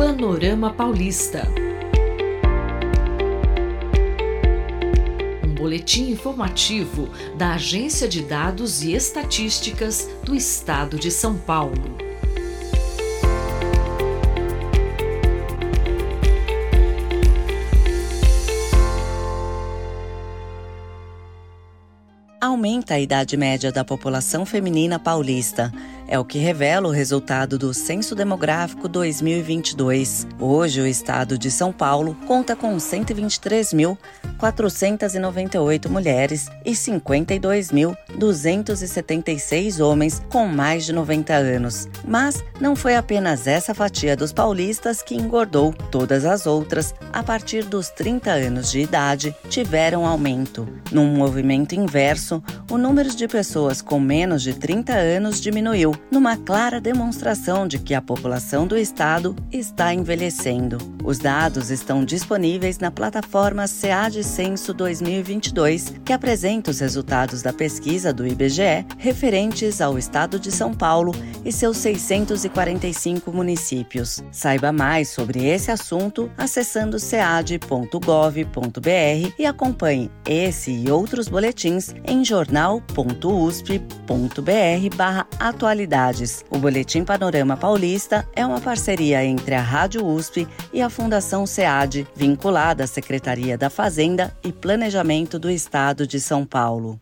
Panorama Paulista. Um boletim informativo da Agência de Dados e Estatísticas do Estado de São Paulo. Aumenta a idade média da população feminina paulista. É o que revela o resultado do Censo Demográfico 2022. Hoje, o estado de São Paulo conta com 123.498 mulheres e 52.276 homens com mais de 90 anos. Mas não foi apenas essa fatia dos paulistas que engordou. Todas as outras, a partir dos 30 anos de idade, tiveram aumento. Num movimento inverso, o número de pessoas com menos de 30 anos diminuiu numa clara demonstração de que a população do estado está envelhecendo. Os dados estão disponíveis na plataforma CAD Censo 2022, que apresenta os resultados da pesquisa do IBGE referentes ao estado de São Paulo e seus 645 municípios. Saiba mais sobre esse assunto acessando cead.gov.br e acompanhe esse e outros boletins em O Boletim Panorama Paulista é uma parceria entre a Rádio USP e a Fundação SEAD, vinculada à Secretaria da Fazenda e Planejamento do Estado de São Paulo.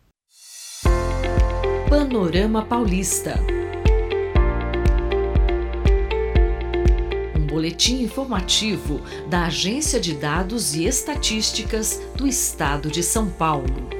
Panorama Paulista. Um boletim informativo da Agência de Dados e Estatísticas do Estado de São Paulo.